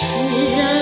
是人。